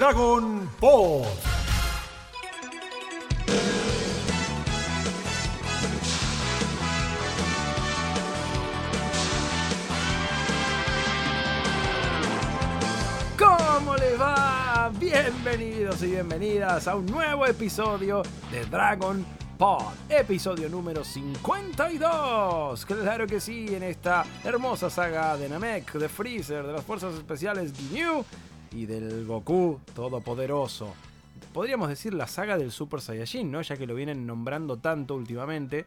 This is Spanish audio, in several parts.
Dragon Ball. ¿Cómo les va? Bienvenidos y bienvenidas a un nuevo episodio de Dragon Pod, episodio número 52. Claro que sí, en esta hermosa saga de Namek, de Freezer, de las fuerzas especiales Ginyu y del Goku todopoderoso. Podríamos decir la saga del Super Saiyajin, ¿no? Ya que lo vienen nombrando tanto últimamente.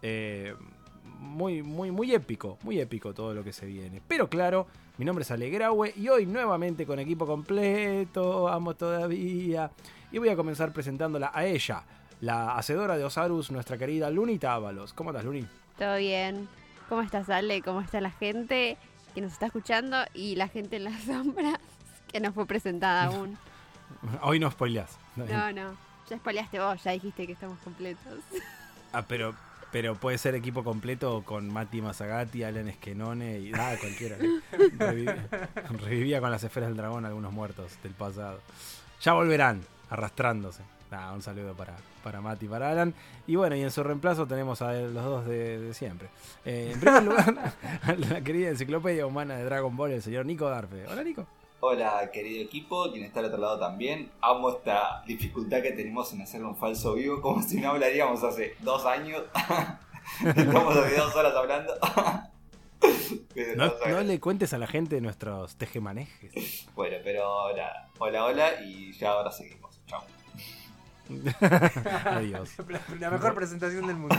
Eh, muy, muy, muy épico, muy épico todo lo que se viene. Pero claro, mi nombre es Alegraue y hoy nuevamente con equipo completo, amo todavía. Y voy a comenzar presentándola a ella, la hacedora de Osarus, nuestra querida Luni Tábalos. ¿Cómo estás, Luni? Todo bien. ¿Cómo estás, Ale? ¿Cómo está la gente que nos está escuchando y la gente en las sombras que no fue presentada aún? Hoy no spoileás. No, no. Ya spoileaste vos, ya dijiste que estamos completos. Ah, pero, pero puede ser equipo completo con Mati Masagati, Alan Esquenone y nada, cualquiera. Revivía, revivía con las esferas del dragón algunos muertos del pasado. Ya volverán, arrastrándose. Nada, un saludo para, para Mati y para Alan. Y bueno, y en su reemplazo tenemos a los dos de, de siempre. Eh, en primer lugar, la querida enciclopedia humana de Dragon Ball, el señor Nico Darfe. Hola, Nico. Hola querido equipo, quien está al otro lado también. Amo esta dificultad que tenemos en hacer un falso vivo, como si no hablaríamos hace dos años. Estamos hace dos horas hablando. No, le cuentes a la gente nuestros tejemanejes. Bueno, pero hola, hola, hola y ya ahora seguimos. Chao. Adiós. La, la mejor presentación del mundo.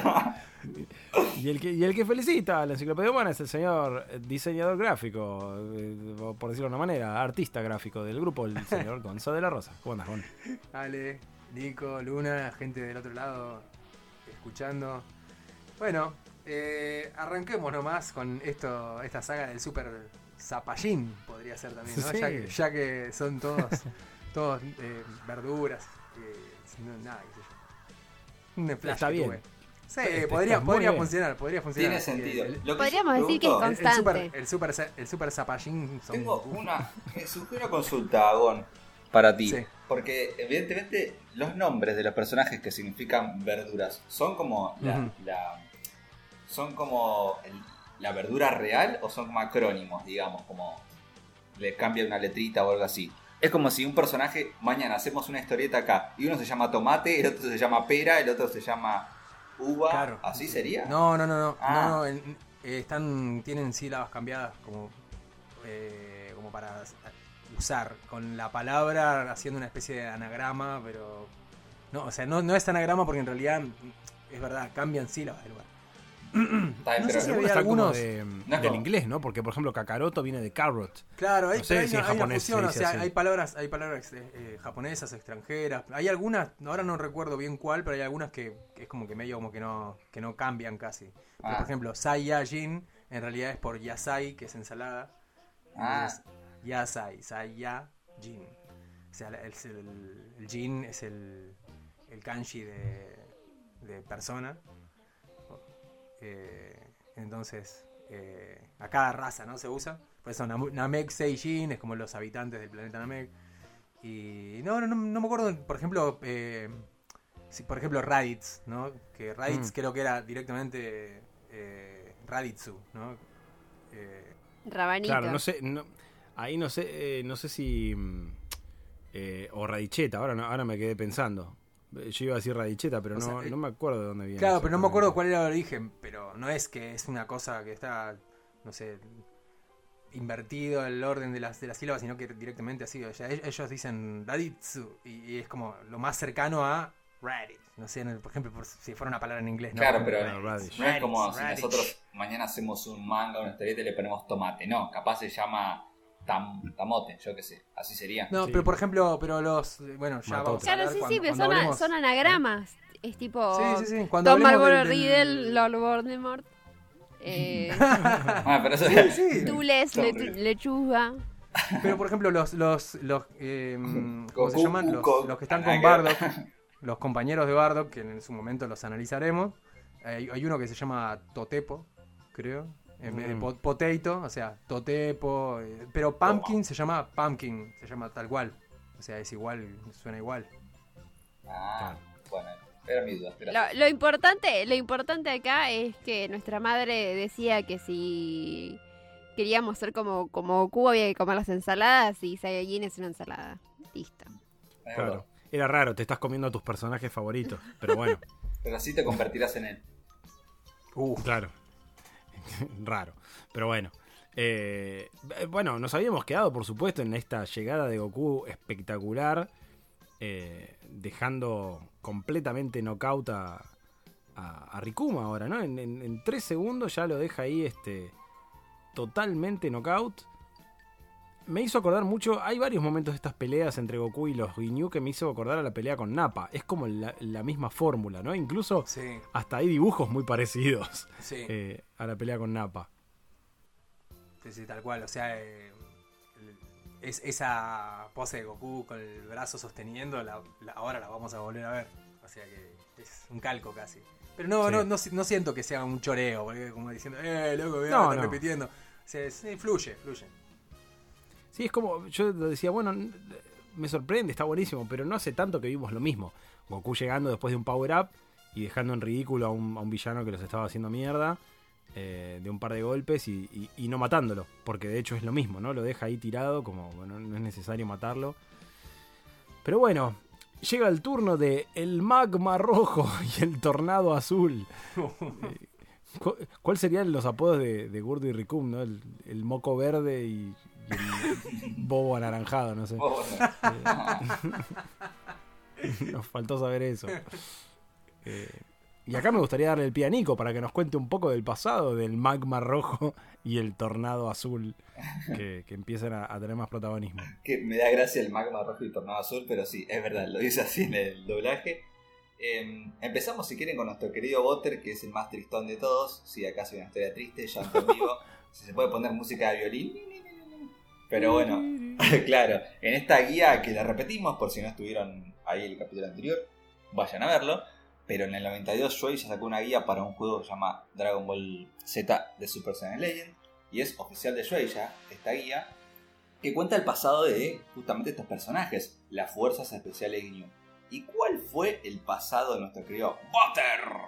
Y el, que, y el que felicita a la enciclopedia humana es el señor diseñador gráfico, eh, por decirlo de una manera, artista gráfico del grupo, el señor Gonzo de la Rosa. ¿Cómo andas, Gon? Ale, Nico, Luna, gente del otro lado escuchando. Bueno, eh, arranquemos nomás con esto, esta saga del Super Zapallín, podría ser también, ¿no? Sí. Ya, que, ya que son todos, todos eh, verduras, eh, nada, qué sé yo. Un flash Está bien. tuve. Sí, podría, podría funcionar, podría funcionar. Tiene sentido. El, Podríamos decir que es el constante. super, el super, el super Zapallín son- Tengo una, surgió una consulta, Gon, para ti. Sí. Porque evidentemente los nombres de los personajes que significan verduras son como la, son como el- la verdura real o son como acrónimos, digamos, como le cambia una letrita o algo así. Es como si un personaje, mañana hacemos una historieta acá, y uno se llama tomate, el otro se llama pera, el otro se llama uva, Claro. ¿así sería? No, no, no, no. Ah. no, no, eh, están, tienen sílabas cambiadas como, eh, como para usar con la palabra haciendo una especie de anagrama, pero no, o sea, no, no es anagrama porque en realidad es verdad, cambian sílabas del lugar. Está no sé pero- si había algunos- de- No es del inglés, ¿no? Porque, por ejemplo, Kakaroto viene de carrot. Claro, hay, No sé pero hay si una, en hay una japonés fusión, se o sea, así. hay palabras, hay palabras eh, eh, japonesas, extranjeras. Hay algunas, ahora no recuerdo bien cuál, pero hay algunas que, que es como que medio como que no, que no cambian casi. Pero, Ah. por ejemplo, Saiyajin en realidad es por Yasai, que es ensalada. Ah. Entonces, Yasai, Saiyajin. O sea, el, el, el jin es el, el kanji de, de persona. Eh, entonces, eh, a cada raza, ¿no? Se usa. Por eso Nam- Namek Seijin es como los habitantes del planeta Namek. Y no, no, no, no me acuerdo, por ejemplo, eh, si, por ejemplo, Raditz, ¿no? Que Raditz Mm. creo que era directamente eh, Raditsu, ¿no? Eh, Rabanito. Claro, no sé, no- ahí no sé, eh, no sé si... mm, eh, o radicheta, ahora, no, ahora me quedé pensando. Yo iba a decir radicheta, pero O no, sea, eh, no me acuerdo de dónde viene. Claro, pero no me acuerdo cuál era el origen, pero no es que es una cosa que está, no sé, invertido el orden de las, de las sílabas, sino que directamente así. O sea, ellos dicen Raditsu y, y es como lo más cercano a Raditz. No sé, en el- por ejemplo, por si fuera una palabra en inglés. ¿no? Claro, pero Raditz, Raditz. no es como si nosotros mañana hacemos un manga o una historieta y le ponemos tomate. No, capaz se llama tam- tamote, yo qué sé. Así sería. No, Sí. pero por ejemplo, pero los. Bueno, ya Matote. vamos a Claro, sí, cuando- sí, pero son, hablemos- son anagramas. Es tipo Sí, sí, sí. Cuando Tom Marlboro Riddle, Lord Voldemort. Eh, Ah, pero eso Sí, sí. Tules, le- lechuga. Pero por ejemplo, los, los, los eh, ¿cómo se llaman? Los, que están con Bardock, los compañeros de Bardock, que en su momento los analizaremos. Hay, hay uno que se llama Totepo, creo. En vez de po- potato, o sea, Totepo. eh, pero Pumpkin se llama Pumpkin, se llama tal cual. O sea, es igual, suena igual. Ah, bueno, era mi duda. Lo, lo importante, lo importante acá es que nuestra madre decía que si queríamos ser como, como Goku había que comer las ensaladas y Saiyajin es una ensalada. Listo. Claro. Era raro, te estás comiendo a tus personajes favoritos. Pero bueno, Pero así te convertirás en él. Uh, claro. Raro. Pero bueno. Eh, bueno, nos habíamos quedado, por supuesto, en esta llegada de Goku espectacular. eh, dejando completamente knockout a, a, Rikuma ahora, ¿no? En, en- en tres segundos ya lo deja ahí este, totalmente knockout. Me hizo acordar mucho, hay varios momentos de estas peleas entre Goku y los Ginyu que me hizo acordar a la pelea con Nappa. Es como la, la misma fórmula, ¿no? Incluso sí, hasta hay dibujos muy parecidos sí. eh, a la pelea con Nappa. Sí, sí, tal cual. O sea, eh, es, esa pose de Goku con el brazo sosteniendo, la, la- ahora la vamos a volver a ver. O sea que es un calco casi. Pero no, Sí. no, no, no siento que sea un choreo, porque como diciendo, eh, loco, voy a No, estar no. repitiendo. O sea, sí, fluye, fluye. Sí, es como, yo decía, bueno, me sorprende, está buenísimo, pero no hace tanto que vimos lo mismo. Goku llegando después de un power-up y dejando en ridículo a un, a un villano que los estaba haciendo mierda eh, de un par de golpes y, y- y no matándolo, porque de hecho es lo mismo, ¿no? Lo deja ahí tirado, como bueno, no es necesario matarlo. Pero bueno, llega el turno de el magma rojo y el tornado azul. Eh, ¿cu- ¿Cuál serían los apodos de, de y Ricum, no? El, el moco verde y, bobo anaranjado, no sé. Bueno. Nos faltó saber eso. Eh, y acá me gustaría darle el pie a Nico para que nos cuente un poco del pasado del magma rojo y el tornado azul que, que empiezan a, a tener más protagonismo. que me da gracia el magma rojo y tornado azul, pero sí, es verdad, lo dice así en el doblaje. Eh, empezamos, si quieren, con nuestro querido Butter, que es el más tristón de todos. Si acá hay una historia triste, en vivo. si se puede poner música de violín. Pero bueno, claro, en esta guía que la repetimos, por si no estuvieron ahí el capítulo anterior, vayan a verlo. Pero en el 92 Shueisha sacó una guía para un juego que se llama Dragon Ball Z de Super Saiyan Legend. Y es oficial de Shueisha, esta guía, que cuenta el pasado de justamente estos personajes, las fuerzas especiales Ginyu. ¿Y cuál fue el pasado de nuestro querido Butter?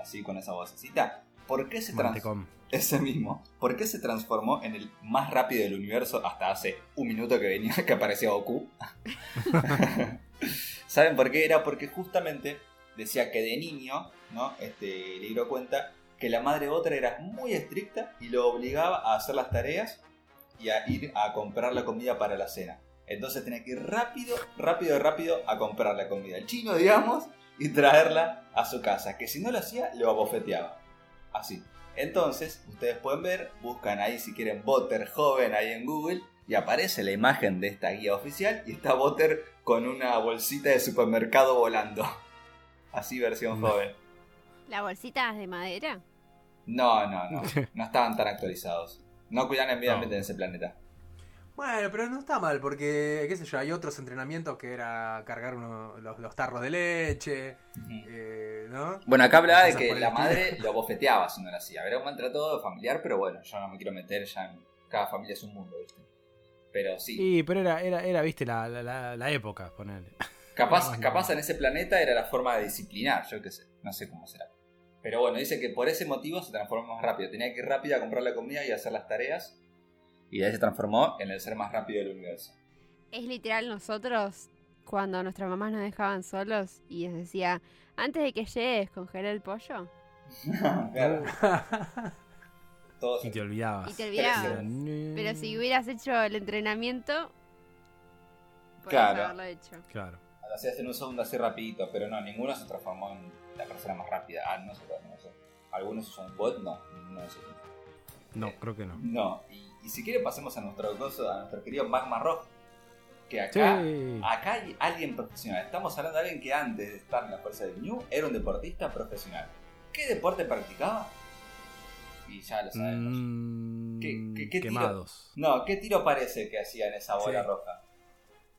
Así con esa vocecita. ¿Por qué se transformó? Ese mismo. ¿Por qué se transformó en el más rápido del universo hasta hace un minuto que venía que apareció Goku? ¿Saben por qué? Era porque justamente decía que de niño, ¿no? Este libro cuenta que la madre Butter era muy estricta y lo obligaba a hacer las tareas y a ir a comprar la comida para la cena. Entonces tenía que ir rápido, rápido, rápido a comprar la comida al chino, digamos, y traerla a su casa. Que si no lo hacía, lo abofeteaba. Así. Entonces, ustedes pueden ver, buscan ahí si quieren Butter joven ahí en Google y aparece la imagen de esta guía oficial y está Butter con una bolsita de supermercado volando. Así versión joven. ¿La bolsita es de madera? No, no, no. No estaban tan actualizados. No cuidan el medio No. en ese planeta. Bueno, pero no está mal, porque, qué sé yo, hay otros entrenamientos que era cargar uno- los, los tarros de leche, eh, ¿no? Bueno, acá hablaba de que la madre lo bofeteaba si no lo hacía. Era un maltrato familiar, pero bueno, yo no me quiero meter ya en. Cada familia es un mundo, ¿viste? Pero sí, Y, pero era, era, era viste, la, la, la- la época, ponerle. capaz, no, no. capaz en ese planeta era la forma de disciplinar, yo qué sé, no sé cómo será. Pero bueno, dice que por ese motivo se transformó más rápido. Tenía que ir rápido a comprar la comida y hacer las tareas. Y de ahí se transformó en el ser más rápido del universo. Es literal nosotros cuando nuestras mamás nos dejaban solos y les decía, antes de que llegues, congelé el pollo. claro, todos Y te olvidabas. Y te olvidabas. Pero Pero si hubieras hecho el entrenamiento, podrías Claro. haberlo hecho. Claro. Lo hacías en un segundo así rapidito, pero no, ninguno se transformó en la persona más rápida. Ah, no sé, no sé. ¿Algunos son bot? No, ninguno de esos. No, creo que no. No, y, y si quieren pasemos a nuestro a nuestro querido Magma Rock. Que acá, Sí. acá hay alguien profesional. Estamos hablando de alguien que antes de estar en la fuerza del New era un deportista profesional. ¿Qué deporte practicaba? Y ya lo sabemos. Mm, ¿Qué- qué- qué tiro? quemados. No, ¿qué tiro parece que hacía en esa bola Sí. roja?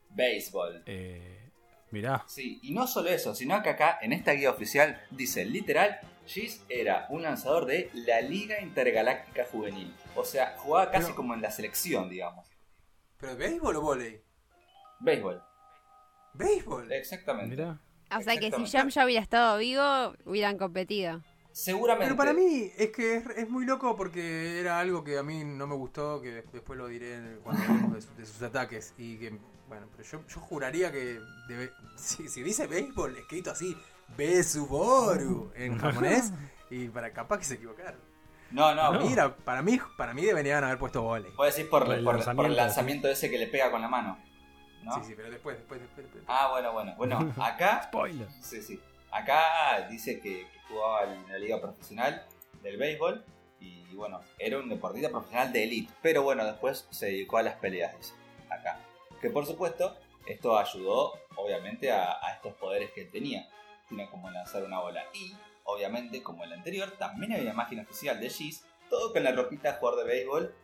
Béisbol. Eh, mirá. Sí, y no solo eso, sino que acá en esta guía oficial dice literal, Giz era un lanzador de la Liga Intergaláctica Juvenil. O sea, jugaba casi Pero- como en la selección, digamos. ¿Pero béisbol o volei? Béisbol. béisbol. Exactamente. Mirá. O sea que si. Jam ya hubiera estado vivo, hubieran competido. Seguramente. Pero para mí es que es, es muy loco porque era algo que a mí no me gustó, que des- después lo diré cuando hablemos de, su- de sus ataques. Y que, bueno, pero yo, yo juraría que debe- si, si dice béisbol escrito así, Besuboru en japonés, y para capaz que se equivocaron. No, no, No. Mira, para mí, para mí deberían haber puesto volei. Puedo decir por, Por el por- por lanzamiento, el lanzamiento ese que le pega con la mano. ¿no? Sí, sí, pero después, después, después. después. Ah, bueno, bueno. Bueno, acá. Spoiler. sí, sí. Acá dice que, que jugaba en la liga profesional del béisbol. Y bueno, era un deportista profesional de elite. Pero bueno, después se dedicó a las peleas, dice. Acá. Que por supuesto, esto ayudó, obviamente, a, a estos poderes que él tenía. Como lanzar una bola. Y, obviamente, como el anterior, también había una máquina oficial de Giz. Todo con la ropita de jugador de béisbol.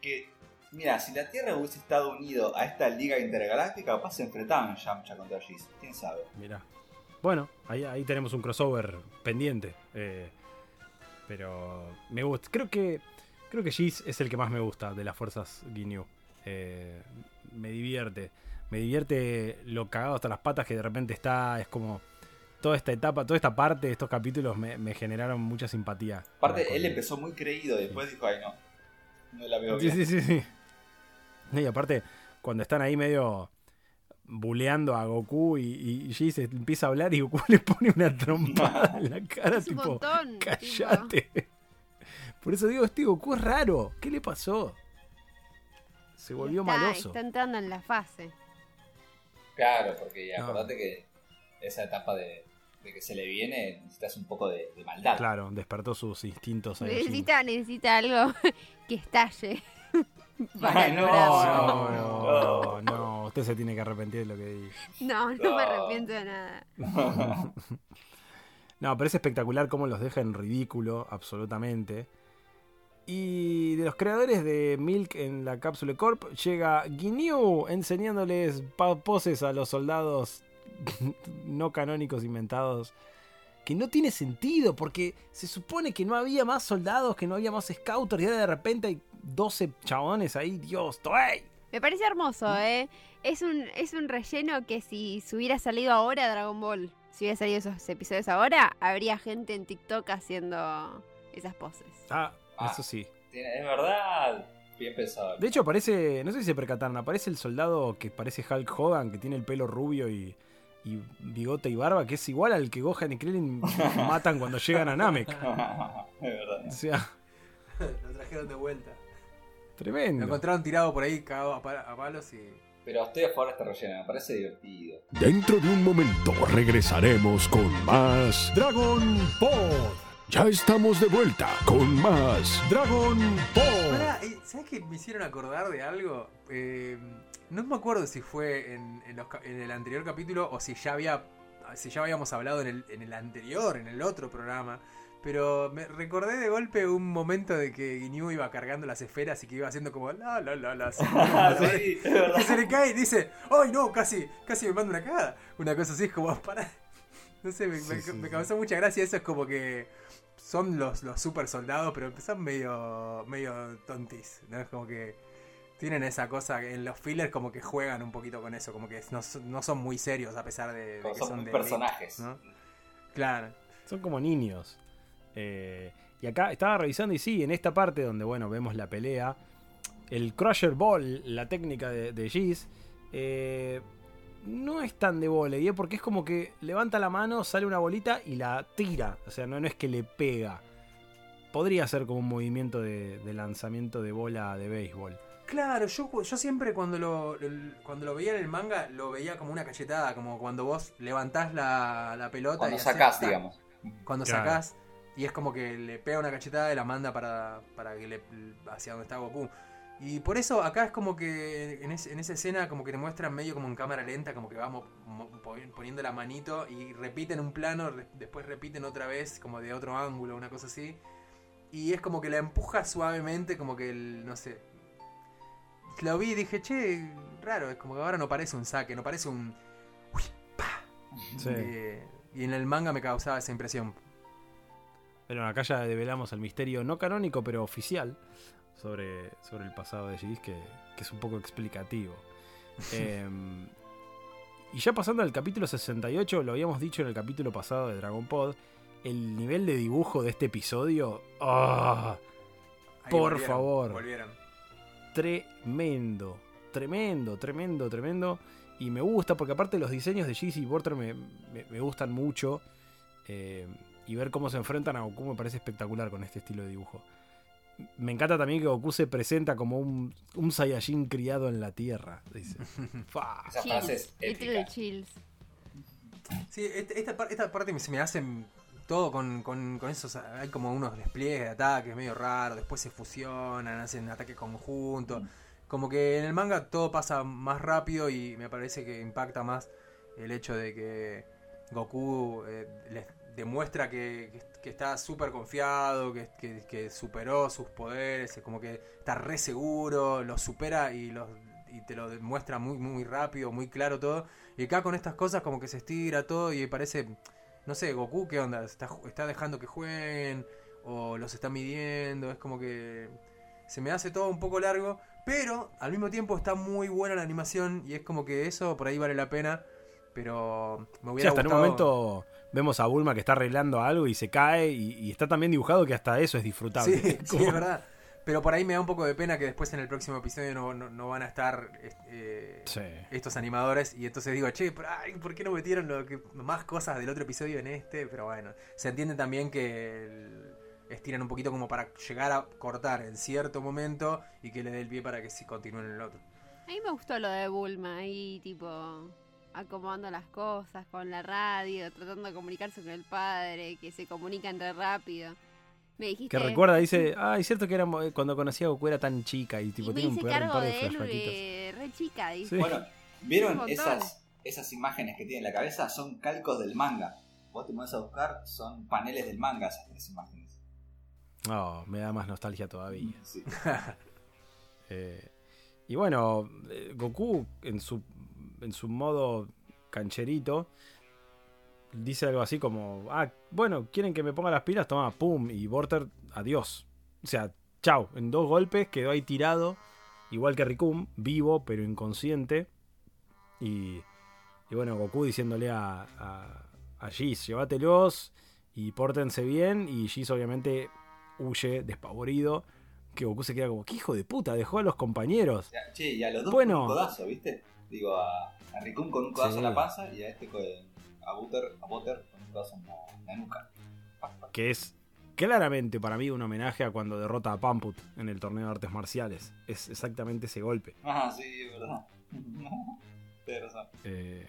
Que, mira, si la Tierra hubiese estado unido a esta liga intergaláctica, capaz se enfrentaban Yamcha contra Giz. ¿Quién sabe? Mirá. Bueno, ahí, ahí tenemos un crossover pendiente. eh, pero me gusta. Creo que. Creo que Giz es el que más me gusta de las fuerzas Ginyu. Eh, me divierte. Me divierte lo cagado hasta las patas que de repente está. Es como. Toda esta etapa, toda esta parte de estos capítulos me, me generaron mucha simpatía. Aparte, él empezó muy creído y después dijo, ay no, no la veo Sí, bien. sí, sí, sí. Y aparte, cuando están ahí medio buleando a Goku y, y Giz empieza a hablar y Goku le pone una trompada en la cara, Es tipo, montón. tipo. cállate. Por eso digo, este Goku es raro. ¿Qué le pasó? Se volvió está, maloso. Está entrando en la fase. Claro, porque No. acordate que esa etapa de, de que se le viene necesitas un poco de, de maldad. Claro, despertó sus instintos. Necesita, necesita algo que estalle. para Ay, no. No, no, no, usted se tiene que arrepentir de lo que dijo. No, no, No. me arrepiento de nada. No, pero es espectacular cómo los deja en ridículo, absolutamente. Y de los creadores de Milk en la Cápsula Corp llega Ginyu enseñándoles poses a los soldados no canónicos inventados. Que no tiene sentido, porque se supone que no había más soldados, que no había más scouters, y de repente hay 12 chabones ahí, Dios, ¡toey! Me parece hermoso, ¿eh? Es un, es un relleno que si se hubiera salido ahora Dragon Ball, si hubiera salido esos episodios ahora, habría gente en TikTok haciendo esas poses. Ah, Ah. eso sí. Tiene- Es verdad, bien pensado. De hecho, aparece, no sé si se percataron, aparece el soldado que parece Hulk Hogan, que tiene el pelo rubio y, y bigote y barba, que es igual al que Gohan y Krillin matan cuando llegan a Namek. es verdad. O sea, Lo trajeron de vuelta. Lo tremendo. encontraron tirado por ahí, cagado a, pa- a palos y. Pero estoy a favor de este relleno, me parece divertido. Dentro de un momento regresaremos con más Dragon Ball. Ya estamos de vuelta con más Dragon Ball. Pará, eh, ¿sabes qué me hicieron acordar de algo? Eh, no me acuerdo si fue en, en los en el anterior capítulo o si ya había si ya habíamos hablado en el, en el anterior, en el otro programa. Pero me recordé de golpe un momento de que Ginyu iba cargando las esferas y que iba haciendo como la la la la. Ah, sí, verdad. que se le cae y dice, ¡ay no! Casi, casi me manda una cagada. Una cosa así es como, para. No sé, me, Sí, me- sí, me sí. causó mucha gracia. Eso es como que son los, los super soldados, pero son medio, medio tontis. ¿no? Es como que tienen esa cosa en los fillers como que juegan un poquito con eso. Como que no, son- no son muy serios a pesar de, de Como que son son muy de personajes. elite, ¿no? Claro. Son como niños. Eh, y acá estaba revisando y sí, en esta parte donde, bueno, vemos la pelea, el Crusher Ball, la técnica de, de Giz, eh, no es tan de volei, ¿eh? porque es como que levanta la mano, sale una bolita y la tira. O sea, no, no es que le pega. Podría ser como un movimiento de, de lanzamiento de bola de béisbol. Claro, yo, yo siempre cuando lo, cuando lo veía en el manga lo veía como una cachetada, como cuando vos levantás la, la pelota. Cuando y sacás, digamos. Cuando Claro. sacás y es como que le pega una cachetada y la manda para, para que le, hacia donde está Goku. Y por eso acá es como que en, es- en esa escena como que te muestran medio como en cámara lenta, como que vamos mo- po- poniendo la manito y repiten un plano, re- después repiten otra vez como de otro ángulo, una cosa así. Y es como que la empuja suavemente, como que el, no sé. Lo vi y dije, che, raro, es como que ahora no parece un saque, no parece un... uy, pa. Sí. Eh, y en el manga me causaba esa impresión. Pero acá ya develamos el misterio no canónico, pero oficial, sobre, sobre el pasado de Giz, que, que es un poco explicativo. Em, Y ya pasando al capítulo 68, lo habíamos dicho en el capítulo pasado de Dragon Pod, el nivel de dibujo de este episodio. Ahí Por volvieron, favor. Volvieron. tremendo, tremendo, tremendo, tremendo. Y me gusta, porque aparte los diseños de Jeezy y Porter me, me- me gustan mucho. eh, y ver cómo se enfrentan a Goku me parece espectacular con este estilo de dibujo. Me encanta también que Goku se presenta como un, un Saiyajin criado en la tierra. Dice. Fa. Esa frase es Chills, literally épica. chills. Sí, este- esta, esta parte me- se me hace todo con, con, con esos. Hay como unos despliegues de ataques medio raros. Después se fusionan, hacen ataques conjuntos. Como que en el manga todo pasa más rápido y me parece que impacta más el hecho de que Goku eh, les demuestra que, está súper confiado, que, que- que superó sus poderes, es como que está re seguro, los supera y, los, y te lo demuestra muy, muy rápido, muy claro todo. Y acá con estas cosas como que se estira todo y parece, no sé, Goku, ¿qué onda? ¿Está, dejando que jueguen? ¿O los está midiendo? Es como que se me hace todo un poco largo, pero al mismo tiempo está muy buena la animación y es como que eso por ahí vale la pena. Pero me Sí, hubiera hasta en un gustado- momento vemos a Bulma que está arreglando algo y se cae. Y, y está también dibujado que hasta eso es disfrutable. Sí, sí, es verdad. Pero por ahí me da un poco de pena que después en el próximo episodio no, no- no van a estar eh, Sí. estos animadores. Y entonces digo, che, pero, ay, ¿por qué no metieron lo que, más cosas del otro episodio en este? Pero bueno, se entiende también que el- estiran un poquito como para llegar a cortar en cierto momento y que le dé el pie para que sí continúen en el otro. A mí me gustó lo de Bulma ahí, tipo, acomodando las cosas con la radio, tratando de comunicarse con el padre, que se comunican re rápido. Me dijiste. Que recuerda, dice, ah, es cierto que era, mo- cuando conocí a Goku era tan chica y Y tipo me tiene un, hice par- un cargo par de de él eh, re chica, dice. Sí. Bueno, ¿vieron esas, esas imágenes que tiene en la cabeza? Son calcos del manga. Vos te pones a buscar, son paneles del manga esas tres imágenes. Oh, me da más nostalgia todavía. Sí. Eh, y bueno, eh, Goku en su, en su modo cancherito dice algo así como, ah, bueno, quieren que me ponga las pilas, toma, pum, y Borter, adiós. O sea, chau, en dos golpes quedó ahí tirado, igual que Rikum, vivo pero inconsciente. Y, y bueno, Goku diciéndole a, a, a Giz, llévatelos y pórtense bien. Y Giz obviamente huye despavorido. Que Goku se queda como, ¿qué hijo de puta? Dejó a los compañeros. Che, y a los dos Bueno. codazo, ¿viste? Digo, a, a Rikun con un codazo Sí. en la panza y a este con, a Butter, a Butter con un codazo en la, en la nuca. Que es claramente para mí un homenaje a cuando derrota a Pamput en el torneo de artes marciales. Es exactamente ese golpe. Ah, sí, es verdad. Tienes razón. Eh,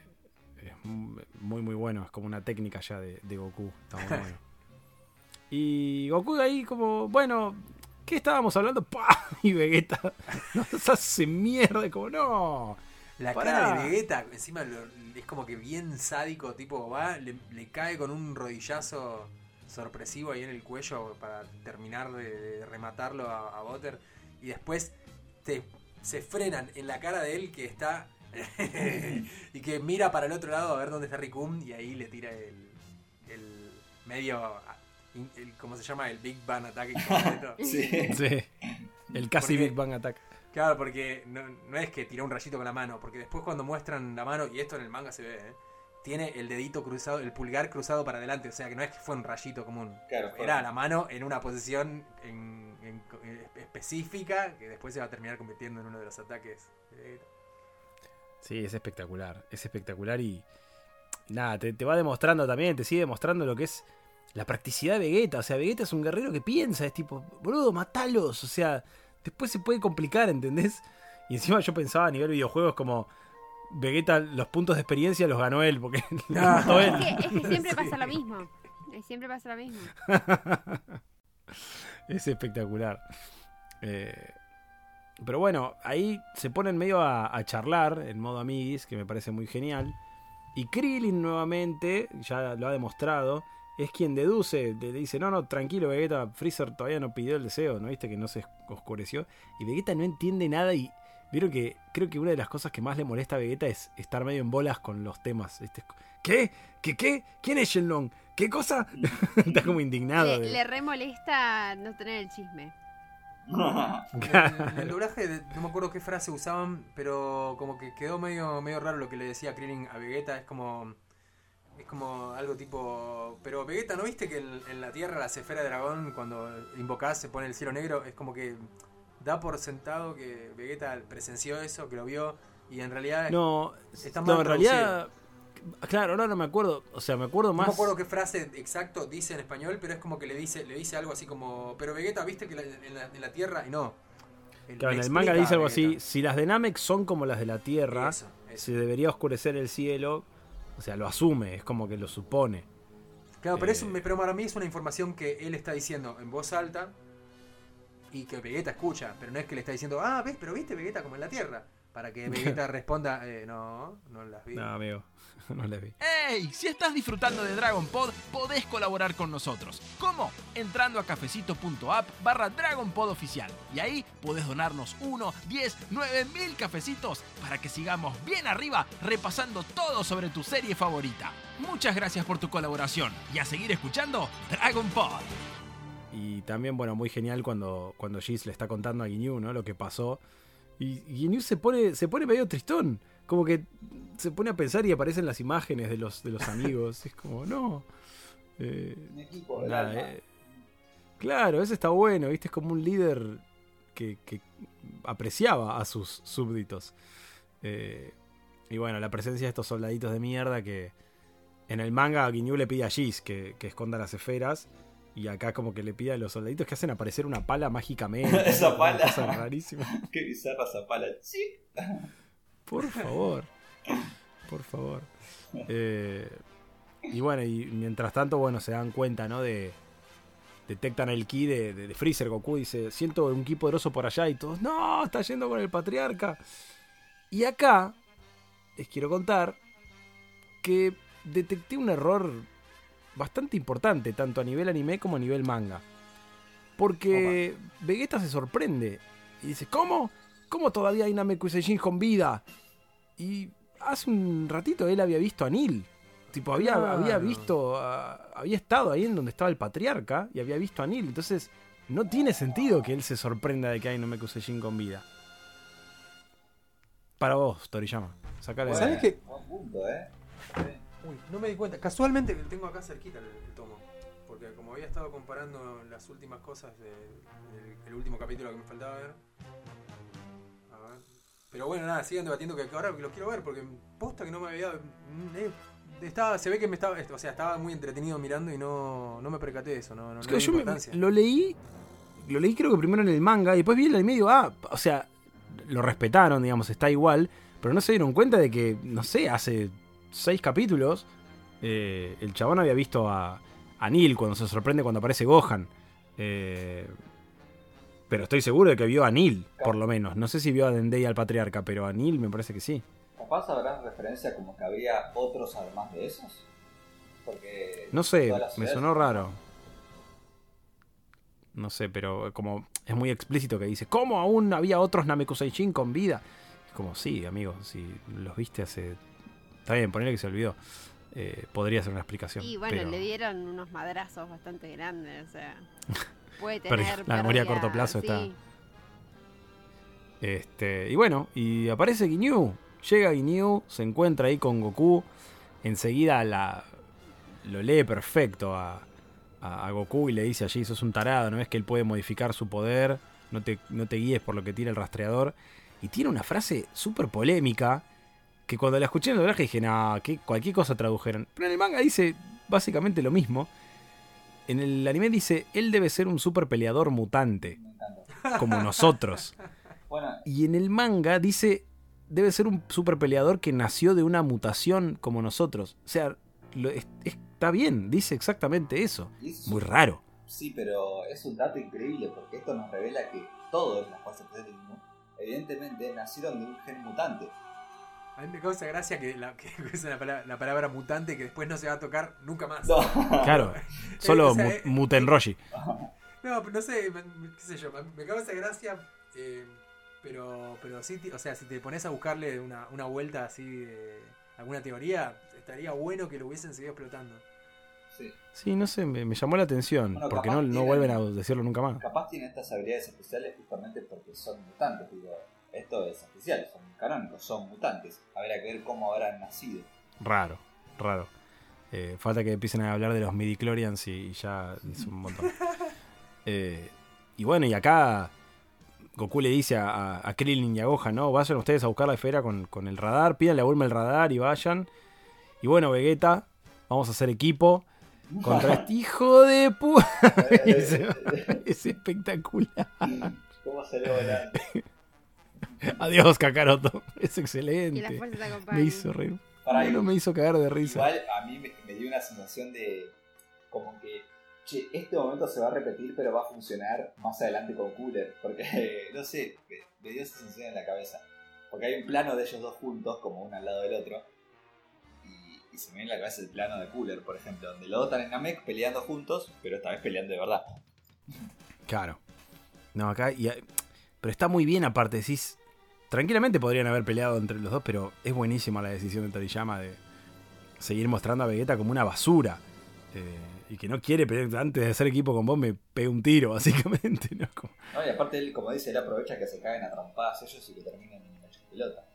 es muy muy bueno, es como una técnica ya de, de Goku. Está muy bueno. Y Goku ahí como, bueno, ¿qué estábamos hablando? ¡Pah! Y Vegeta nos hace mierda, como no. La Pará. cara de Vegeta, encima lo- es como que bien sádico, tipo, va, le, le cae con un rodillazo sorpresivo ahí en el cuello para terminar de, de rematarlo a, a Butter. Y después te- se frenan en la cara de él que está. y que mira para el otro lado a ver dónde está Rikun y ahí le tira el, el medio. El, ¿Cómo se llama? El Big Bang Attack completo. Sí. Sí. El casi Porque- Big Bang Attack. Claro, porque no, no es que tira un rayito con la mano, porque después cuando muestran la mano, y esto en el manga se ve, ¿eh? tiene el dedito cruzado, el pulgar cruzado para adelante, o sea que no es que fue un rayito común. Claro, Era la mano en una posición en- en- en específica que después se va a terminar convirtiendo en uno de los ataques. Sí, es espectacular. Es espectacular y. Nada, te, te va demostrando también, te sigue demostrando lo que es la practicidad de Vegeta. O sea, Vegeta es un guerrero que piensa, es tipo, boludo, matalos. O sea, después se puede complicar, ¿entendés? Y encima yo pensaba a nivel videojuegos como. Vegeta, los puntos de experiencia los ganó él, porque él. Es que, es que siempre Sí. pasa lo mismo. Siempre pasa lo mismo. es espectacular. Eh, pero bueno, ahí se ponen medio a, a charlar en modo amiguis, que me parece muy genial. Y Krillin nuevamente, ya lo ha demostrado, es quien deduce, le dice, no, no, tranquilo Vegeta, Freezer todavía no pidió el deseo, ¿no viste que no se oscureció? Y Vegeta no entiende nada y vieron que creo que una de las cosas que más le molesta a Vegeta es estar medio en bolas con los temas. Este, ¿Qué? ¿Qué qué? ¿Quién es Shenlong? ¿Qué cosa? Está como indignado. Le, de- le re molesta no tener el chisme. En, en el doblaje, no me acuerdo qué frase usaban, pero como que quedó medio, medio raro lo que le decía Krillin a Vegeta. Es como. Es como algo tipo. Pero Vegeta, ¿no viste que en, en la Tierra, la esfera de dragón, cuando invocás se pone el cielo negro? Es como que da por sentado que Vegeta presenció eso, que lo vio, y en realidad. No, Está no mal en realidad. Claro, ahora no me acuerdo. O sea, me acuerdo No más. me acuerdo qué frase exacto dice en español, pero es como que le dice, le dice algo así como. Pero Vegeta, ¿viste que la- en, la, en la Tierra? Y no. Él Claro, en el manga dice algo así: si las de Namek son como las de la Tierra, Eso, eso. se debería oscurecer el cielo. O sea, lo asume, es como que lo supone. Claro, pero, Eh, eso, me- pero para mí es una información que él está diciendo en voz alta y que Vegeta escucha, pero no es que le está diciendo, ah, ves, pero viste Vegeta como en la Tierra. Para que Vegeta responda, eh, no, no las vi. No, amigo, no les vi. ¡Ey! Si estás disfrutando de Dragon Pod, podés colaborar con nosotros. ¿Cómo? Entrando a cafecito.app barra Dragon Pod oficial. Y ahí podés donarnos 1, 10, 9 mil cafecitos para que sigamos bien arriba repasando todo sobre tu serie favorita. Muchas gracias por tu colaboración y a seguir escuchando Dragon Pod. Y también, bueno, muy genial cuando, cuando Giz le está contando a Ginyu, ¿no? Lo que pasó. Y Ginyu se pone, se pone medio tristón. Como que se pone a pensar y aparecen las imágenes de los, de los amigos. es como, no. Eh, Un equipo nada, eh, claro, ese está bueno, ¿viste? Es como un líder que, que apreciaba a sus súbditos. Eh, y bueno, la presencia de estos soldaditos de mierda que en el manga Ginyu le pide a Giz que, que esconda las esferas. Y acá como que le pide a los soldaditos que hacen aparecer una pala mágicamente. Esa pala. cosa rarísima. Qué bizarra esa pala. Sí. Por favor. Por favor. Eh, y bueno, y mientras tanto, bueno, se dan cuenta, ¿no? De. Detectan el ki de, de- de Freezer. Goku dice: Siento un ki poderoso por allá. Y todos, ¡No! Está yendo con el patriarca. Y acá. Les quiero contar. Que detecté un error bastante importante, tanto a nivel anime como a nivel manga. Porque Vegeta se sorprende y dice: ¿Cómo? ¿Cómo todavía hay Nameku Seijin con vida? Y hace un ratito él había visto a Nil. Tipo, había, Claro. había visto, había estado ahí en donde estaba el patriarca y había visto a Nil. Entonces, no tiene sentido que él se sorprenda de que hay Nameku Seijin con vida. Para vos, Toriyama. Sacale Bueno, ¿Sabes qué? Buen punto, ¿eh? No me di cuenta. Casualmente tengo acá cerquita el, el tomo. Porque como había estado comparando las últimas cosas del el último capítulo que me faltaba ver. A ver. Pero bueno, nada, siguen debatiendo que ahora lo quiero ver porque posta que no me había. mm, eh, estaba, se ve que me estaba. O sea, estaba muy entretenido mirando y no, no me percaté de eso. No, no, Es no que di yo me- lo leí, lo leí creo que primero en el manga y después vi el anime y digo, ah, o sea, lo respetaron, digamos, está igual, pero no se dieron cuenta de que, no sé, hace seis capítulos eh, el chabón había visto a, a Neil cuando se sorprende cuando aparece Gohan. Eh, pero estoy seguro de que vio a Neil, por lo menos. No sé si vio a Dendey al patriarca, pero a Neil me parece que sí. Capaz habrá referencia como que había otros además de esos. Porque. No sé, me sonó raro. No sé, pero como es muy explícito que dice, ¿cómo aún había otros Namekuseijin con vida? Es como, sí, amigo, si los viste hace... Está bien, ponele que se olvidó. Eh, podría ser una explicación. Y bueno, pero- le dieron unos madrazos bastante grandes, o sea. Puede Pero tener. la memoria a corto plazo sí. está- Este, y bueno, y aparece Ginyu. Llega Ginyu, se encuentra ahí con Goku. Enseguida la, lo lee perfecto a, a- a Goku y le dice allí, sos un tarado, ¿no ves que él puede modificar su poder? No te, no te guíes por lo que tira el rastreador. Y tiene una frase súper polémica que cuando la escuché en el doblaje dije, no, que cualquier cosa tradujeron. Pero en el manga dice básicamente lo mismo. En el anime dice, él debe ser un super peleador mutante, como nosotros. Bueno, Y en el manga dice, debe ser un super peleador que nació de una mutación como nosotros. O sea, lo- es- está bien, dice exactamente eso. es- Muy raro. Sí, pero es un dato increíble porque esto nos revela que todos las fases del evidentemente, nacieron de un gen mutante. A mí me causa gracia que, la, que usen la, palabra, la palabra mutante que después no se va a tocar nunca más. No. Claro, solo o sea, mu- Mutenroshi. No, pero no sé, qué sé yo, me- causa gracia, eh, pero, pero sí, o sea, si te pones a buscarle una, una vuelta así de alguna teoría, estaría bueno que lo hubiesen seguido explotando. Sí. Sí, no sé, me, me llamó la atención. Bueno, porque no, no tienen- vuelven a decirlo nunca más. Capaz tiene estas habilidades especiales justamente porque son mutantes. Digo, esto es especial, son canónicos, son mutantes. Habrá que ver cómo habrán nacido. Raro, raro. Eh, falta que empiecen a hablar de los midichlorians y, y ya es un montón. Eh, y bueno, y acá Goku le dice a, a, a Krillin y a Gohan, ¿no? Vayan ustedes a buscar la esfera con, con el radar, pídanle a Bulma el radar y vayan. Y bueno, Vegeta, vamos a hacer equipo contra este hijo de puta. es, es espectacular. ¿Cómo se logra? Adiós, Kakaroto. Es Y las excelente. fuerzas te Me acompañan. hizo reír. Para Bueno, me hizo cagar de risa. Igual a mí me, me dio una sensación de como que, che, este momento se va a repetir, pero va a funcionar más adelante con Cooler. Porque, no sé, me, me dio esa sensación en la cabeza. Porque hay un plano de ellos dos juntos, como uno al lado del otro. Y, y se me viene en la cabeza el plano de Cooler, por ejemplo, donde los dos están en Namek peleando juntos, pero esta vez peleando de verdad. Claro. No, acá. y- pero está muy bien, aparte. Decís. Tranquilamente podrían haber peleado entre los dos, pero es buenísima la decisión de Toriyama de seguir mostrando a Vegeta como una basura. eh, y que no quiere pelear. Antes de hacer equipo con vos, me pega un tiro, básicamente. ¿no? Como- ¿no? Y aparte, él, como dice, él aprovecha que se caen a trompadas ellos y que terminen en la pelota.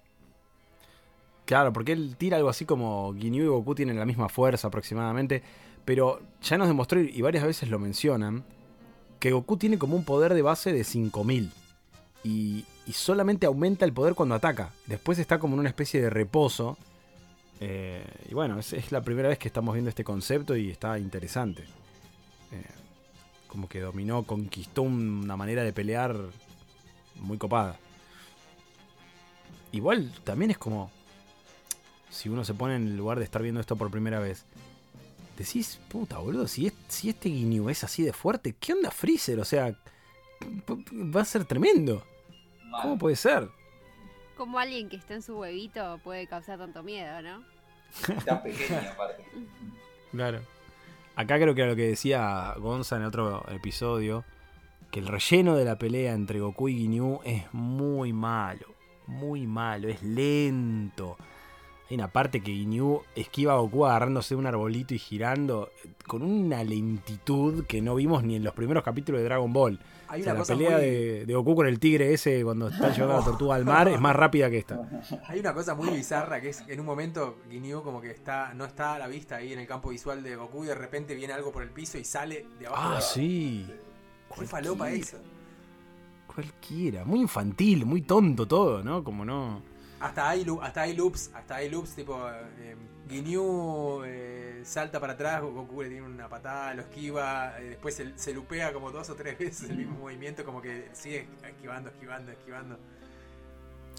Claro, porque él tira algo así como Ginyu y Goku tienen la misma fuerza aproximadamente. Pero ya nos demostró, y varias veces lo mencionan, que Goku tiene como un poder de base de 5000. Y, solamente aumenta el poder cuando ataca. Después está como en una especie de reposo. Eh, y bueno, es, la primera vez que estamos viendo este concepto y está interesante. Eh, como que dominó, conquistó una manera de pelear muy copada. Igual también es como. Si uno se pone en el lugar de estar viendo esto por primera vez. Decís, puta boludo, si, es- si este Ginyu es así de fuerte, ¿qué onda Freezer? O sea, va a ser tremendo. Mal. ¿Cómo puede ser? Como alguien que está en su huevito puede causar tanto miedo, ¿no? Tan pequeño, aparte. Claro. Acá creo que era lo que decía Gonza en otro episodio, que el relleno de la pelea entre Goku y Ginyu es muy malo, muy malo, es lento. Hay una parte que Ginyu esquiva a Goku agarrándose de un arbolito y girando eh, con una lentitud que no vimos ni en los primeros capítulos de Dragon Ball. Hay O sea, una la cosa pelea muy- de, de Goku con el tigre ese cuando está llevando la tortuga al mar es más rápida que esta. Hay una cosa muy bizarra que es en un momento Ginyu como que está no está a la vista ahí en el campo visual de Goku y de repente viene algo por el piso y sale de abajo. Ah, sí. Qué falopa eso. Cualquiera. Muy infantil, muy tonto todo, ¿no? Como no. Hasta hay, lu- hasta hay loops, hasta hay loops tipo eh, Ginyu eh, salta para atrás, Goku le tiene una patada, lo esquiva, eh, después se, se lupea como dos o tres veces el mismo movimiento, como que sigue esquivando, esquivando, esquivando.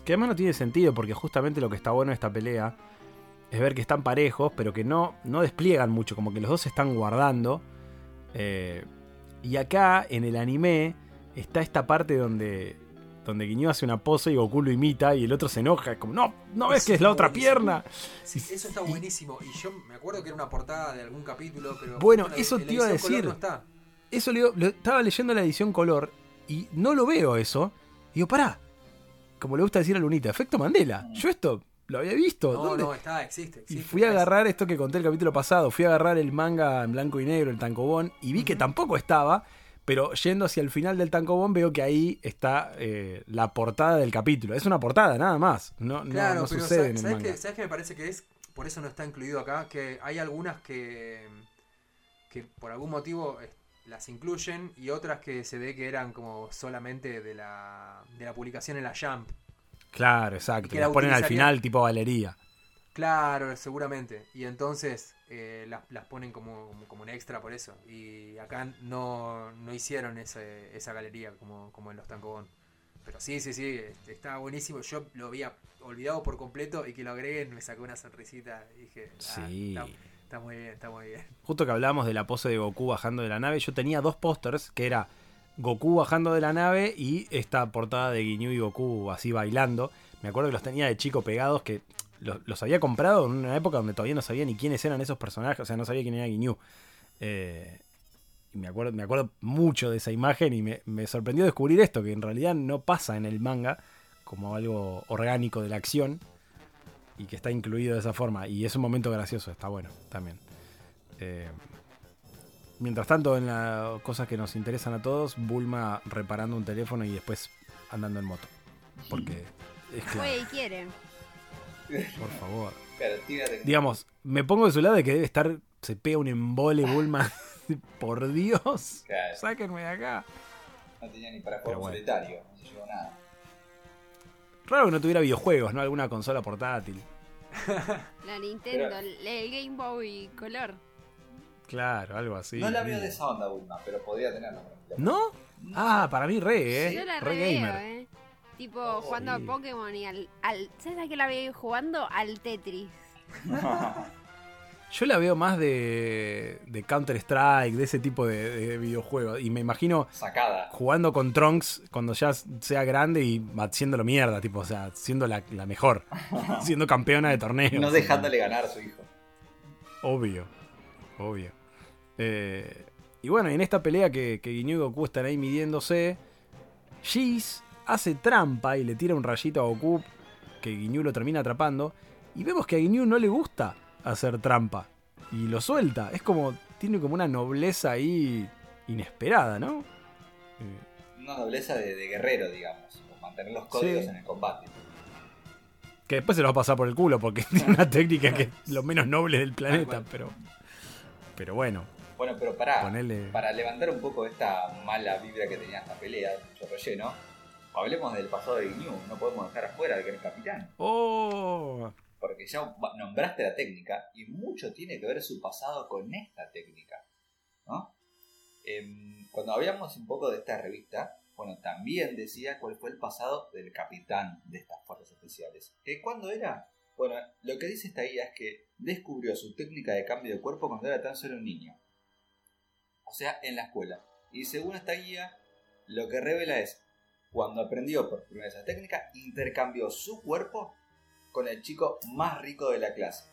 Que además no tiene sentido porque justamente lo que está bueno de esta pelea es ver que están parejos, pero que no, no despliegan mucho, como que los dos se están guardando. Eh, y acá en el anime está esta parte donde, donde Ginyu hace una pose y Goku lo imita y el otro se enoja. Es como, no, no ves Eso que es la otra buenísimo. pierna. Sí, eso está buenísimo. Y yo me acuerdo que era una portada de algún capítulo, pero. Bueno, la- eso te iba a decir. No está. Eso lo, lo- estaba leyendo la edición color y no lo veo eso. Y digo, pará. Como le gusta decir a Lunita, efecto Mandela. Yo esto lo había visto. No, ¿Dónde? no, está, existe. Y fui a agarrar esto que conté el capítulo pasado, fui a agarrar el manga en blanco y negro, el tancobón, y vi que tampoco estaba, pero yendo hacia el final del tancobón veo que ahí está eh, la portada del capítulo. Es una portada, nada más. No, Claro, no, pero sucede ¿sabes, en el ¿sabes manga. qué, ¿sabes qué me parece que es? Por eso no está incluido acá, que hay algunas que, que por algún motivo eh, las incluyen y otras que se ve que eran como solamente de la, de la publicación en la Jump. Claro, exacto. que las ponen al final tipo galería. Claro, seguramente. Y entonces eh, las, las ponen como, como, como un extra por eso. Y acá no, no hicieron ese, esa galería como, como en los Tancobón. Pero sí, sí, sí, este, está buenísimo. Yo lo había olvidado por completo y que lo agreguen me sacó una sonrisita y dije, ah, Sí. está, está muy bien, está muy bien. Justo que hablamos de la pose de Goku bajando de la nave, yo tenía dos pósters que era Goku bajando de la nave y esta portada de Ginyu y Goku así bailando. Me acuerdo que los tenía de chico pegados que los, los había comprado en una época donde todavía no sabía ni quiénes eran esos personajes, o sea, no sabía quién era Ginyu. Eh, y me acuerdo, me acuerdo mucho de esa imagen y me, me sorprendió descubrir esto, que en realidad no pasa en el manga como algo orgánico de la acción y que está incluido de esa forma. Y es un momento gracioso, está bueno también. Eh, mientras tanto, en las cosas que nos interesan a todos, Bulma reparando un teléfono y después andando en moto. Porque es Puede y quiere. Por favor. Claro, tírate. Digamos, me pongo de su lado de que debe estar, se pega un embole Bulma. por Dios, Claro, sáquenme de acá. no tenía ni para jugar bueno. solitario, no se llevó nada. Raro que no tuviera videojuegos, ¿no? Alguna consola portátil. La Nintendo, Pero- el Game Boy Color. Claro, algo así. no la veo de esa onda, Bulma, pero podría tenerlo. por ejemplo. ¿No? Ah, para mí re, ¿eh? Yo la re re veo, gamer. eh. Tipo, jugando Sí. a Pokémon y al, al. ¿Sabes a qué la veo jugando? Al Tetris. Yo la veo más de, de Counter-Strike, de ese tipo de, de videojuegos. Y me imagino Sacada. jugando con Trunks cuando ya sea grande y haciéndolo mierda, tipo, o sea, siendo la, la mejor. siendo campeona de torneos. No dejándole ganar a su hijo. Obvio, obvio. Eh, y bueno, en esta pelea que, que Ginyu y Goku están ahí midiéndose, Jis hace trampa y le tira un rayito a Goku que Ginyu lo termina atrapando. Y vemos que a Ginyu no le gusta hacer trampa y lo suelta. Es como, tiene como una nobleza ahí inesperada, ¿no? Eh, Una nobleza de, de guerrero, digamos. por Mantener los códigos Sí. en el combate. que después se lo va a pasar por el culo porque tiene una técnica que es lo menos noble del planeta, pero. Pero bueno, Bueno, pero para, ponele. para levantar un poco esta mala vibra que tenía esta pelea, mucho relleno, hablemos del pasado de Ginyu. No podemos dejar afuera al gran capitán. ¡Oh! Porque ya nombraste la técnica y mucho tiene que ver su pasado con esta técnica. ¿no? Em, cuando hablamos un poco de esta revista, bueno, también decía cuál fue el pasado del capitán de estas fuerzas especiales. ¿Que cuándo era? Bueno, lo que dice esta guía es que descubrió su técnica de cambio de cuerpo cuando era tan solo un niño. O sea, en la escuela. Y según esta guía, lo que revela es, cuando aprendió por primera vez esa técnica, intercambió su cuerpo con el chico más rico de la clase.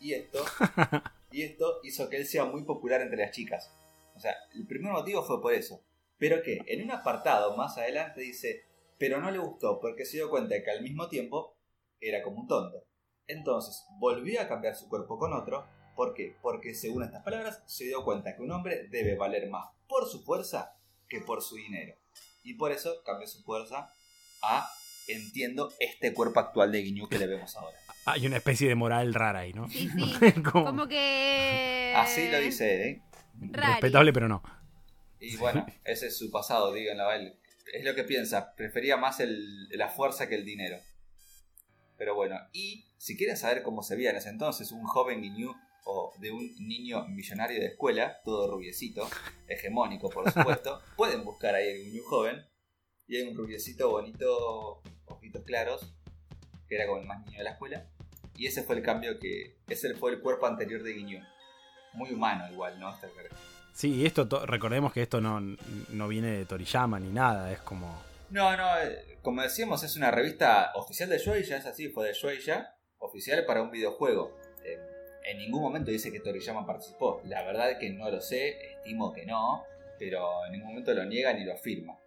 Y esto, y esto hizo que él sea muy popular entre las chicas. O sea, el primer motivo fue por eso. Pero que en un apartado más adelante dice, pero no le gustó porque se dio cuenta que al mismo tiempo era como un tonto. Entonces volvió a cambiar su cuerpo con otro. ¿Por qué? Porque según estas palabras se dio cuenta que un hombre debe valer más por su fuerza que por su dinero. Y por eso cambió su fuerza a, entiendo, este cuerpo actual de Guiñú que le vemos ahora. Hay una especie de moral rara ahí, ¿no? Sí, sí. Como Como que. Así lo dice él, ¿eh? Rari. respetable, pero no. Y bueno, ese es su pasado, díganlo él. Es lo que piensa, prefería más el- la fuerza que el dinero. Pero bueno, y si quieren saber cómo se veía en ese entonces un joven Guiñú o de un niño millonario de escuela, todo rubiecito, hegemónico por supuesto, pueden buscar ahí el Guiñú joven. Y hay un rubiecito bonito, ojitos claros, que era como el más niño de la escuela. Y ese fue el cambio que... Ese fue el cuerpo anterior de Guiñú. Muy humano igual, ¿no? Sí, y esto, to- recordemos que esto no, no viene de Toriyama ni nada, es como... No, no, eh, como decíamos, es una revista oficial de Shueisha, es así, fue de Shueisha, oficial para un videojuego. En ningún momento dice que Toriyama participó. La verdad es que no lo sé, estimo que no, pero en ningún momento lo niega ni lo afirma.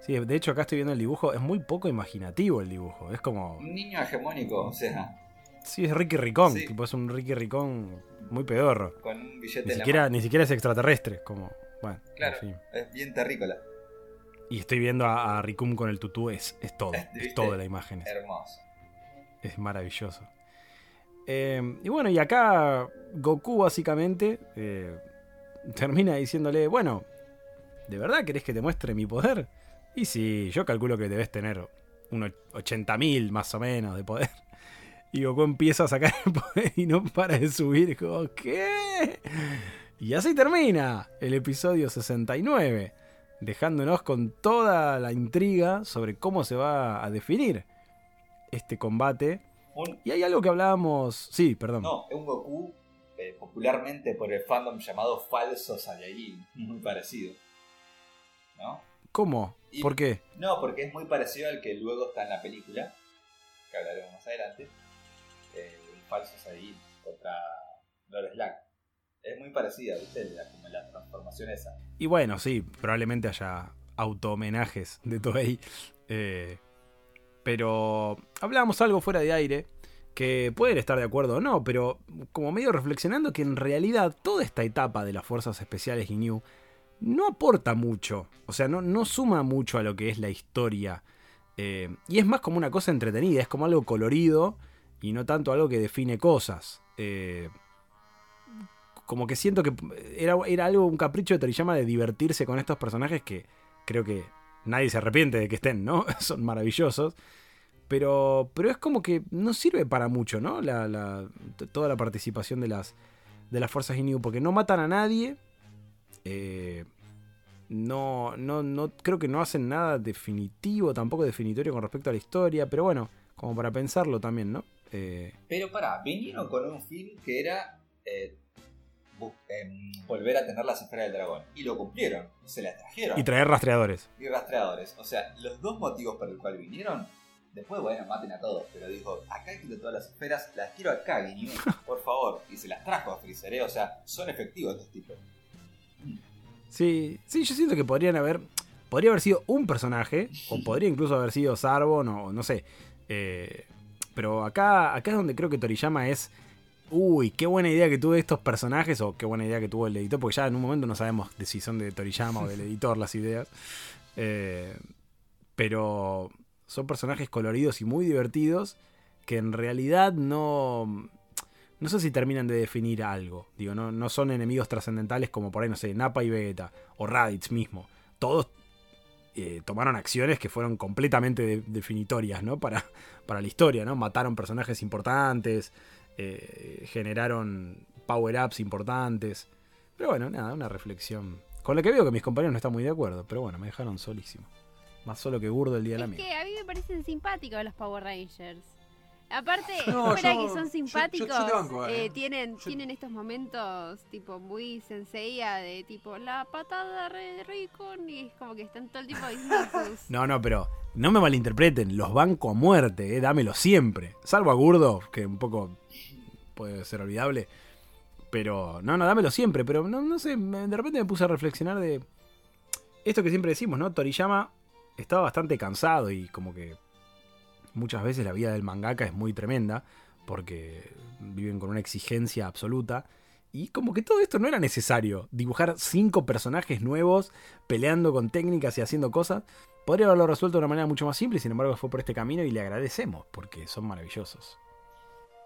Sí, de hecho acá estoy viendo el dibujo, es muy poco imaginativo el dibujo, es como... Un niño hegemónico, o sea, Sí, es Ricky Ricón, Sí. tipo es un Ricky Ricón muy pedorro. con un billete Ni en la siquiera, mano. ni siquiera es extraterrestre, como... Bueno, Claro. en fin. Es bien terrícola, Y estoy viendo a, a Ricum con el tutú, es, es todo, es todo la imagen, es, hermoso. es maravilloso. Eh, y bueno, y acá Goku básicamente eh, termina diciéndole, bueno, ¿de verdad querés que te muestre mi poder? Y sí, yo calculo que debes tener unos 80.000 más o menos de poder. Y Goku empieza a sacar el poder y no para de subir. Como, ¿qué? Y así termina el episodio 69, dejándonos con toda la intriga sobre cómo se va a definir este combate. Un, Y hay algo que hablábamos. Sí, perdón. no, es un Goku eh, popularmente por el fandom llamado Falso Saiyajin, muy parecido. ¿No? ¿Cómo? Y- ¿Por qué? No, porque es muy parecido al que luego está en la película, que hablaremos más adelante, eh, el falso Saiyajin contra Lord Slack. Es muy parecida, ¿viste? La, como la transformación esa. Y bueno, sí, probablemente haya auto-homenajes de Toei. eh, pero hablábamos algo fuera de aire. que pueden estar de acuerdo o no, pero como medio reflexionando que en realidad toda esta etapa de las fuerzas especiales y New no aporta mucho, o sea, no, no suma mucho a lo que es la historia. Eh, y es más como una cosa entretenida, es como algo colorido y no tanto algo que define cosas. Eh, como que siento que era, era algo, un capricho de Toriyama de divertirse con estos personajes que creo que nadie se arrepiente de que estén, ¿no? Son maravillosos. Pero, pero es como que no sirve para mucho, ¿no? La, toda la participación de las, de las fuerzas Ginyu, porque no matan a nadie. eh, no, no, no, creo que no hacen nada definitivo, tampoco definitorio con respecto a la historia, pero bueno, como para pensarlo también, ¿no? Eh, Pero pará, vinieron con un film que era eh, volver a tener las esferas del dragón. Y lo cumplieron. Se las trajeron. y traer rastreadores. y rastreadores. O sea, los dos motivos por el cual vinieron, después, bueno, maten a todos. Pero dijo, acá quiero todas las esferas, las quiero acá, Ginyu, por favor. Y se las trajo a Freezer, ¿eh? O sea, son efectivos estos tipos. Sí, sí, yo siento que podrían haber. Podría haber sido un personaje, o podría incluso haber sido Sarbon, o no sé. Eh, pero acá, acá es donde creo que Toriyama es. Uy, qué buena idea que tuve estos personajes, o qué buena idea que tuvo el editor, porque ya en un momento no sabemos de si son de Toriyama o del editor las ideas. Eh, pero son personajes coloridos y muy divertidos que en realidad no. No sé si terminan de definir algo. Digo, no, no son enemigos trascendentales como por ahí, no sé, Nappa y Vegeta. O Raditz mismo. Todos eh, tomaron acciones que fueron completamente de- definitorias, ¿no? Para, para la historia, ¿no? Mataron personajes importantes. Eh, generaron power-ups importantes. Pero bueno, nada, una reflexión. Con la que veo que mis compañeros no están muy de acuerdo. Pero bueno, me dejaron solísimo. Más solo que burdo el día de la Es mía. que a mí me parecen simpáticos los Power Rangers. Aparte, No, fuera yo- que son simpáticos, yo- yo te banco, eh. eh, tienen, Yo- tienen estos momentos tipo muy senseiya de tipo la patada re Raycon y es como que están todo el tiempo diciendo sus... No, no, pero no me malinterpreten, los banco a muerte, eh, dámelo siempre. Salvo a Gurdo, que un poco puede ser olvidable. Pero, no, no, dámelo siempre. Pero no, no sé, me- de repente me puse a reflexionar de esto que siempre decimos, ¿no? Toriyama estaba bastante cansado y como que muchas veces la vida del mangaka es muy tremenda porque viven con una exigencia absoluta. Y como que todo esto no era necesario. Dibujar cinco personajes nuevos peleando con técnicas y haciendo cosas. Podría haberlo resuelto de una manera mucho más simple, sin embargo fue por este camino y le agradecemos porque son maravillosos.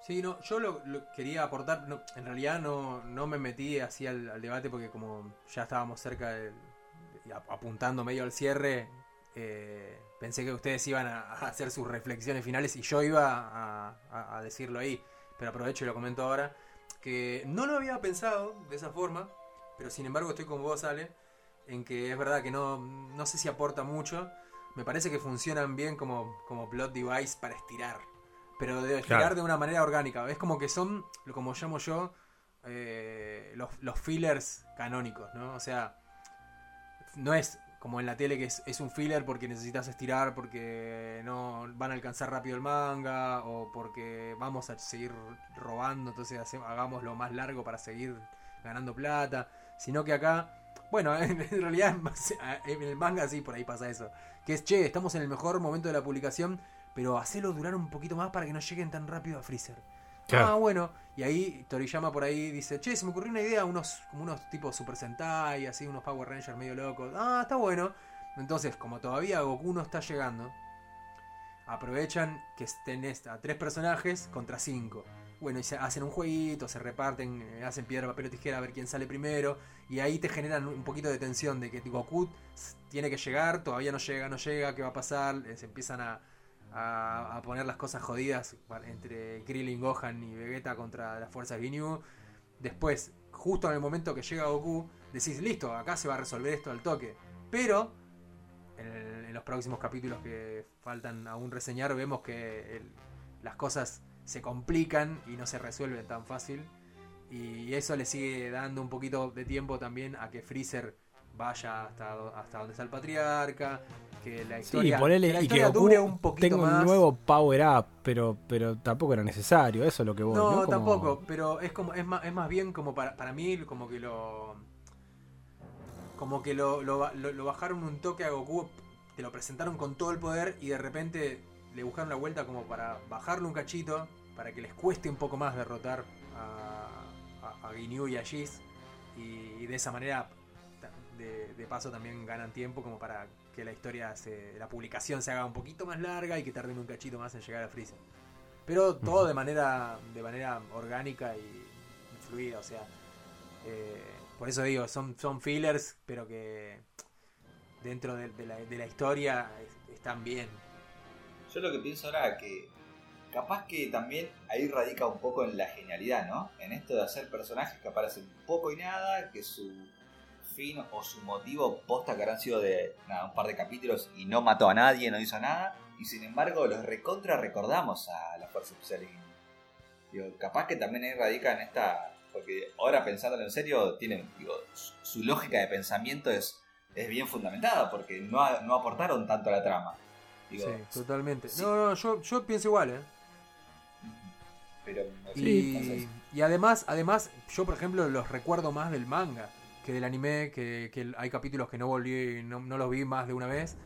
Sí, no, yo lo, quería aportar, no, en realidad no, no me metí así al, debate porque como ya estábamos cerca de, apuntando medio al cierre, eh, pensé que ustedes iban a, hacer sus reflexiones finales y yo iba a, a- a decirlo ahí, pero aprovecho y lo comento ahora, que no lo había pensado de esa forma, pero sin embargo estoy con vos, Ale, en que es verdad que no, no sé si aporta mucho, me parece que funcionan bien como, como plot device para estirar pero de estirar Claro. de una manera orgánica. Es como que son, como llamo yo, eh, los, los fillers canónicos, ¿no? O sea, no es como en la tele que es, un filler porque necesitas estirar, porque no van a alcanzar rápido el manga, o porque vamos a seguir robando, entonces hace- hagámoslo más largo para seguir ganando plata, sino que acá, bueno, en, realidad en a- en el manga sí, por ahí pasa eso, que es, che, estamos en el mejor momento de la publicación, pero hacelo durar un poquito más para que no lleguen tan rápido a Freezer. Ah, bueno. Y ahí Toriyama por ahí dice, che, se me ocurrió una idea, unos, como unos tipos Super Sentai, así, unos Power Rangers medio locos. Ah, está bueno. Entonces, como todavía Goku no está llegando, aprovechan que tenés a tres personajes contra cinco. Bueno, y se hacen un jueguito, se reparten, eh, hacen piedra, papel o tijera a ver quién sale primero. Y ahí te generan un poquito de tensión de que Goku tiene que llegar, todavía no llega, no llega, ¿qué va a pasar? Se empiezan a, a, poner las cosas jodidas entre Krillin, Gohan y Vegeta contra las fuerzas Ginyu. Después, justo en el momento que llega Goku, decís, listo, acá se va a resolver esto al toque. Pero en, los próximos capítulos que faltan aún reseñar, vemos que las cosas se complican y no se resuelven tan fácil. Y eso le sigue dando un poquito de tiempo también a que Freezer vaya hasta, hasta donde está el patriarca. Que la Sí, historia, ponele que la y que dure un poquito tenga más. un nuevo power up, pero, pero tampoco era necesario, eso es lo que voy. No, ¿no? Como- tampoco, pero es como es más, es más bien como para, para mí como que lo como que lo, lo, ba- lo- lo bajaron un toque a Goku, te lo presentaron con todo el poder y de repente le buscaron la vuelta como para bajarle un cachito para que les cueste un poco más derrotar a, a, a Ginyu y a Jis. Y, de esa manera, de, de paso, también ganan tiempo como para que la historia, se, la publicación se haga un poquito más larga y que tarden un cachito más en llegar a Freezer. Pero todo de manera, de manera orgánica y fluida, o sea. eh, por eso digo, son, son fillers, pero que dentro de, de la, de la historia es- están bien. Yo lo que pienso ahora es que capaz que también ahí radica un poco en la genialidad, ¿no? En esto de hacer personajes que aparecen poco y nada, que su fin o su motivo posta que habrán sido de nada, un par de capítulos y no mató a nadie, no hizo nada, y sin embargo los recontra recordamos a la Fuerza Especial. Digo, capaz que también ahí radica en esta. Porque ahora pensándolo en serio, tienen, digo, su, lógica de pensamiento es, es bien fundamentada, porque no, a- no aportaron tanto a la trama. Digo, sí, totalmente. sí. No, no, yo, yo pienso igual, ¿eh? Pero Y, y además, además, yo por ejemplo los recuerdo más del manga que del anime, que, hay capítulos que no volví, no, no los vi más de una vez.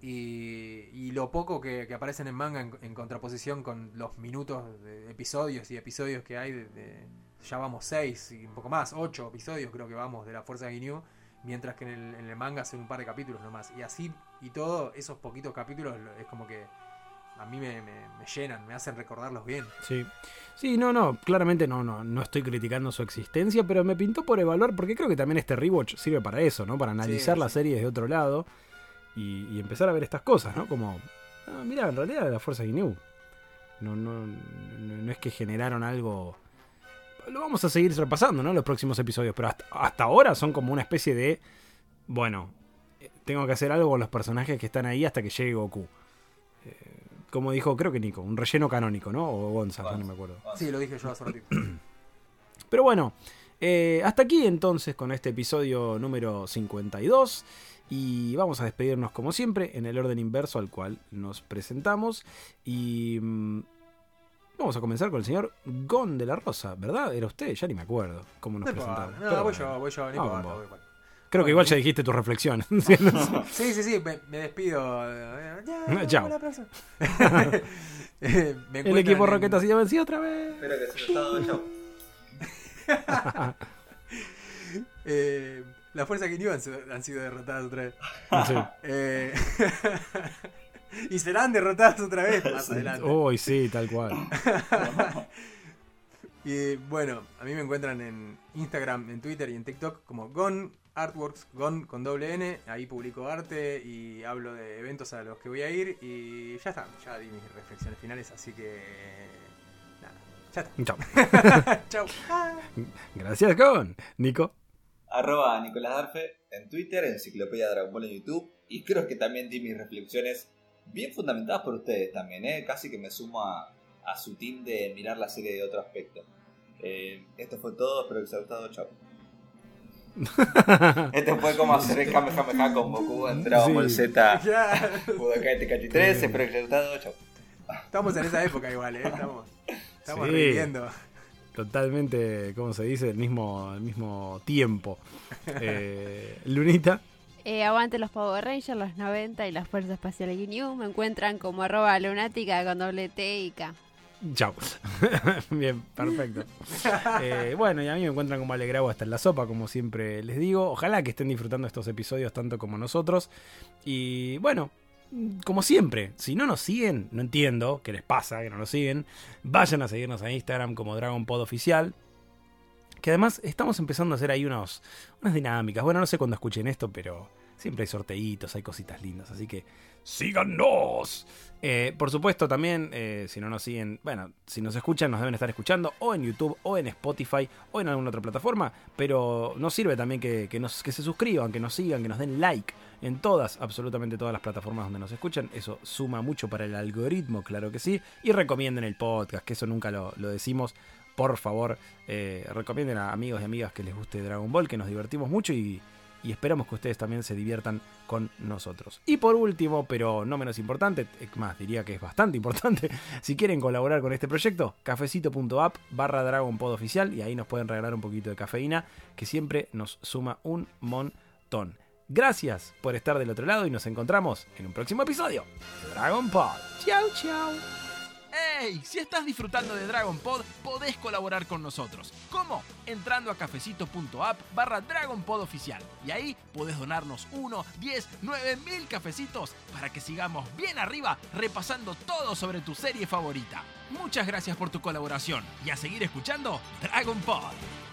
Y, y lo poco que, aparecen en manga en, contraposición con los minutos de episodios y episodios que hay, de, ya vamos seis y un poco más, ocho episodios creo que vamos de la Fuerza de Ginyu, mientras que en el, en el manga son un par de capítulos nomás. Y así, y todo, esos poquitos capítulos lo- es como que a mí me, me- me llenan, me hacen recordarlos bien. Sí. Sí, no, no, claramente no, no, no estoy criticando su existencia, pero me pintó por evaluar, porque creo que también este rewatch sirve para eso, ¿no? Para analizar Sí, la sí. serie desde otro lado y, y empezar a ver estas cosas, ¿no? Como, ah, mira, en realidad la Fuerza Ginyu. No, no, no, no es que generaron algo. Lo vamos a seguir repasando, ¿no? Los próximos episodios, pero hasta, hasta ahora son como una especie de. Bueno, eh, tengo que hacer algo con los personajes que están ahí hasta que llegue Goku. Como dijo, creo que Nico, un relleno canónico, ¿no? O Gonza, ya no me acuerdo. Sí, lo dije yo hace ratito. Pero bueno, eh, hasta aquí entonces con este episodio número 52. Y vamos a despedirnos como siempre en el orden inverso al cual nos presentamos. Y mm, vamos a comenzar con el señor Gon de la Rosa, ¿verdad? Era usted, ya ni me acuerdo cómo nos No importa. presentamos. No, voy bueno. yo, voy yo, no Creo que igual ya dijiste tus reflexiones. Sí, sí, sí, me, me despido. Eh, Ya, Chao. me el equipo en- Rocket ha sido vencido otra vez. Espero que se haya estado chau. eh, la fuerza que han, sido- han sido derrotadas otra vez. Sí. Eh, y serán derrotadas otra vez más adelante. Uy, sí, tal cual. Y bueno, a mí me encuentran en Instagram, en Twitter y en TikTok como Gon Artworks, Gon con doble N. Ahí publico arte y hablo de eventos a los que voy a ir. Y ya está, ya di mis reflexiones finales, así que. Nada, ya está. Chao. Chau. Gracias, Gon. Nico. Arroba Nicolás Darfe en Twitter, Enciclopedia Dragon Ball en YouTube. Y creo que también di mis reflexiones bien fundamentadas por ustedes también, ¿eh? Casi que me sumo a, a su team de mirar la serie de otro aspecto. Eh, esto fue todo, espero que les haya gustado. Chao. Este fue como hacer el Kamehameha con Goku en Dragon. Ball Z. Budokai Tenkaichi 3, espero que les haya gustado. Estamos en esa época igual, ¿eh? Estamos, estamos Sí. reviviendo. Totalmente, ¿cómo se dice? El mismo, el mismo tiempo. Eh, Lunita. Eh, aguante los Power Rangers, los 90 y las Fuerzas Espaciales Ginyu. Me encuentran como arroba lunática con doble T y K. Chao. Bien, perfecto. Eh, bueno, y a mí me encuentran como alegrado hasta en la sopa, como siempre les digo. Ojalá que estén disfrutando estos episodios tanto como nosotros. Y bueno, como siempre, si no nos siguen, no entiendo qué les pasa, que no nos siguen. Vayan a seguirnos a Instagram como Dragon Pod Oficial. Que además estamos empezando a hacer ahí unos, unas dinámicas. Bueno, no sé cuándo escuchen esto, pero siempre hay sorteitos, hay cositas lindas. Así que síganos. Eh, por supuesto, también, eh, si no nos siguen, bueno, si nos escuchan, nos deben estar escuchando o en YouTube, o en Spotify, o en alguna otra plataforma. Pero nos sirve también que, que nos, que se suscriban, que nos sigan, que nos den like en todas, absolutamente todas las plataformas donde nos escuchan. Eso suma mucho para el algoritmo, claro que sí. Y recomienden el podcast, que eso nunca lo, lo decimos. Por favor, eh, recomienden a amigos y amigas que les guste Dragon Ball, que nos divertimos mucho y, y esperamos que ustedes también se diviertan con nosotros. Y por último, pero no menos importante, más, diría que es bastante importante, si quieren colaborar con este proyecto, cafecito.app barra Dragon y ahí nos pueden regalar un poquito de cafeína que siempre nos suma un montón. Gracias por estar del otro lado y nos encontramos en un próximo episodio de Dragon Pod. Chau. ¡Hey! Si estás disfrutando de Dragon Pod, podés colaborar con nosotros. ¿Cómo? Entrando a cafecito.app barra Dragon Pod oficial. Y ahí podés donarnos 1, 10, 9 mil cafecitos para que sigamos bien arriba repasando todo sobre tu serie favorita. Muchas gracias por tu colaboración y a seguir escuchando Dragon Pod.